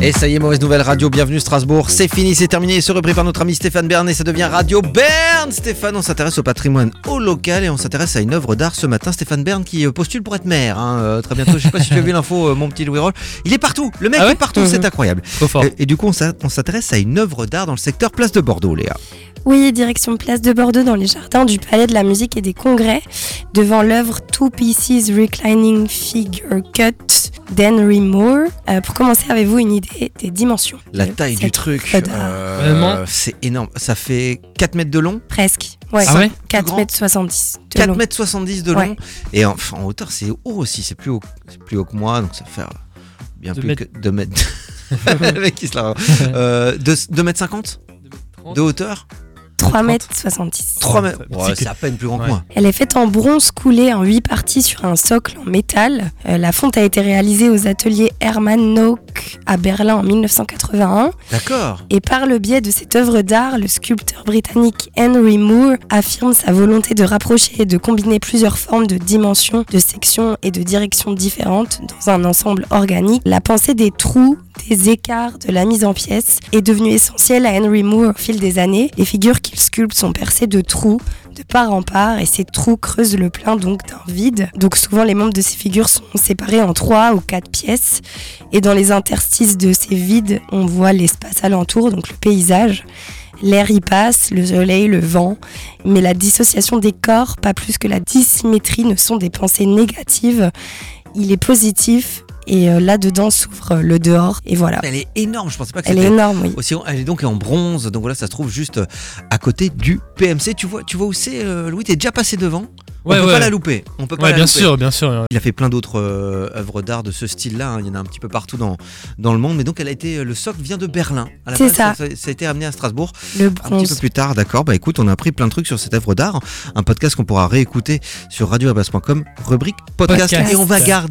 Et ça y est, mauvaise nouvelle radio, bienvenue Strasbourg. C'est fini, c'est terminé, c'est repris par notre ami Stéphane Bern et ça devient Radio Bern. Stéphane, on s'intéresse au patrimoine au local et on s'intéresse à une œuvre d'art ce matin. Stéphane Bern qui euh, postule pour être maire. hein, euh, très bientôt, je sais pas si tu as vu l'info, euh, mon petit Louis Roll. Il est partout, le mec Ah ouais est partout, Mhm. c'est incroyable. Trop fort. Et, et du coup, on s'intéresse à une œuvre d'art dans le secteur Place de Bordeaux, Léa. Oui, direction Place de Bordeaux dans les jardins du Palais de la Musique et des Congrès, devant l'œuvre Two Pieces Reclining Figure Cut d'Henry Moore. Euh, pour commencer, avez-vous une idée des dimensions La de taille du truc, euh, c'est énorme. Ça fait 4 mètres de long, Presque. Ouais, Ah ouais 4 grand mètres 70 de 4 long. mètres 70 de long. Ouais. Et en, en hauteur, c'est haut aussi, c'est plus haut, c'est plus haut que moi, donc ça fait euh, bien plus que 2 mètres. le mec qui se la... euh, 2, mètres 50 de hauteur 3 mètres 70. 3 mètres. Ouais, c'est à peine plus grand que moi. Elle est faite en bronze coulé en 8 parties sur un socle en métal. Euh, la fonte a été réalisée aux ateliers Hermann Nock à Berlin en 1981. D'accord. Et par le biais de cette œuvre d'art, le sculpteur britannique Henry Moore affirme sa volonté de rapprocher et de combiner plusieurs formes de dimensions, de sections et de directions différentes dans un ensemble organique. La pensée des trous, des écarts, de la mise en pièces est devenue essentielle à Henry Moore au fil des années. Les figures qu'il sculpte sont percées de trous de part en part et ces trous creusent le plein donc d'un vide. Donc souvent les membres de ces figures sont séparés en trois ou quatre pièces et dans les interstices de ces vides, on voit l'espace alentour, donc le paysage. L'air y passe, le soleil, le vent, mais la dissociation des corps, pas plus que la dissymétrie, ne sont des pensées négatives. Il est positif et euh, là-dedans s'ouvre le dehors et voilà. Elle est énorme, je pensais pas que Elle est énorme, oui. aussi Elle est donc en bronze, donc voilà, ça se trouve juste euh, à côté du PMC. Tu vois, tu vois où c'est, euh, Louis? T'es déjà passé devant? On Ouais, peut ouais. pas la louper. On peut pas Ouais, la bien louper. sûr, bien sûr. Il a fait plein d'autres euh, œuvres d'art de ce style-là. hein. Il y en a un petit peu partout dans, dans le monde. Mais donc, elle a été, le socle vient de Berlin. C'est ça. ça. a été amené à Strasbourg Le un petit peu bronze. plus tard. D'accord. Bah écoute, on a appris plein de trucs sur cette œuvre d'art. Un podcast qu'on pourra réécouter sur radioherbas.com, rubrique podcast. Podcast. Et on va garder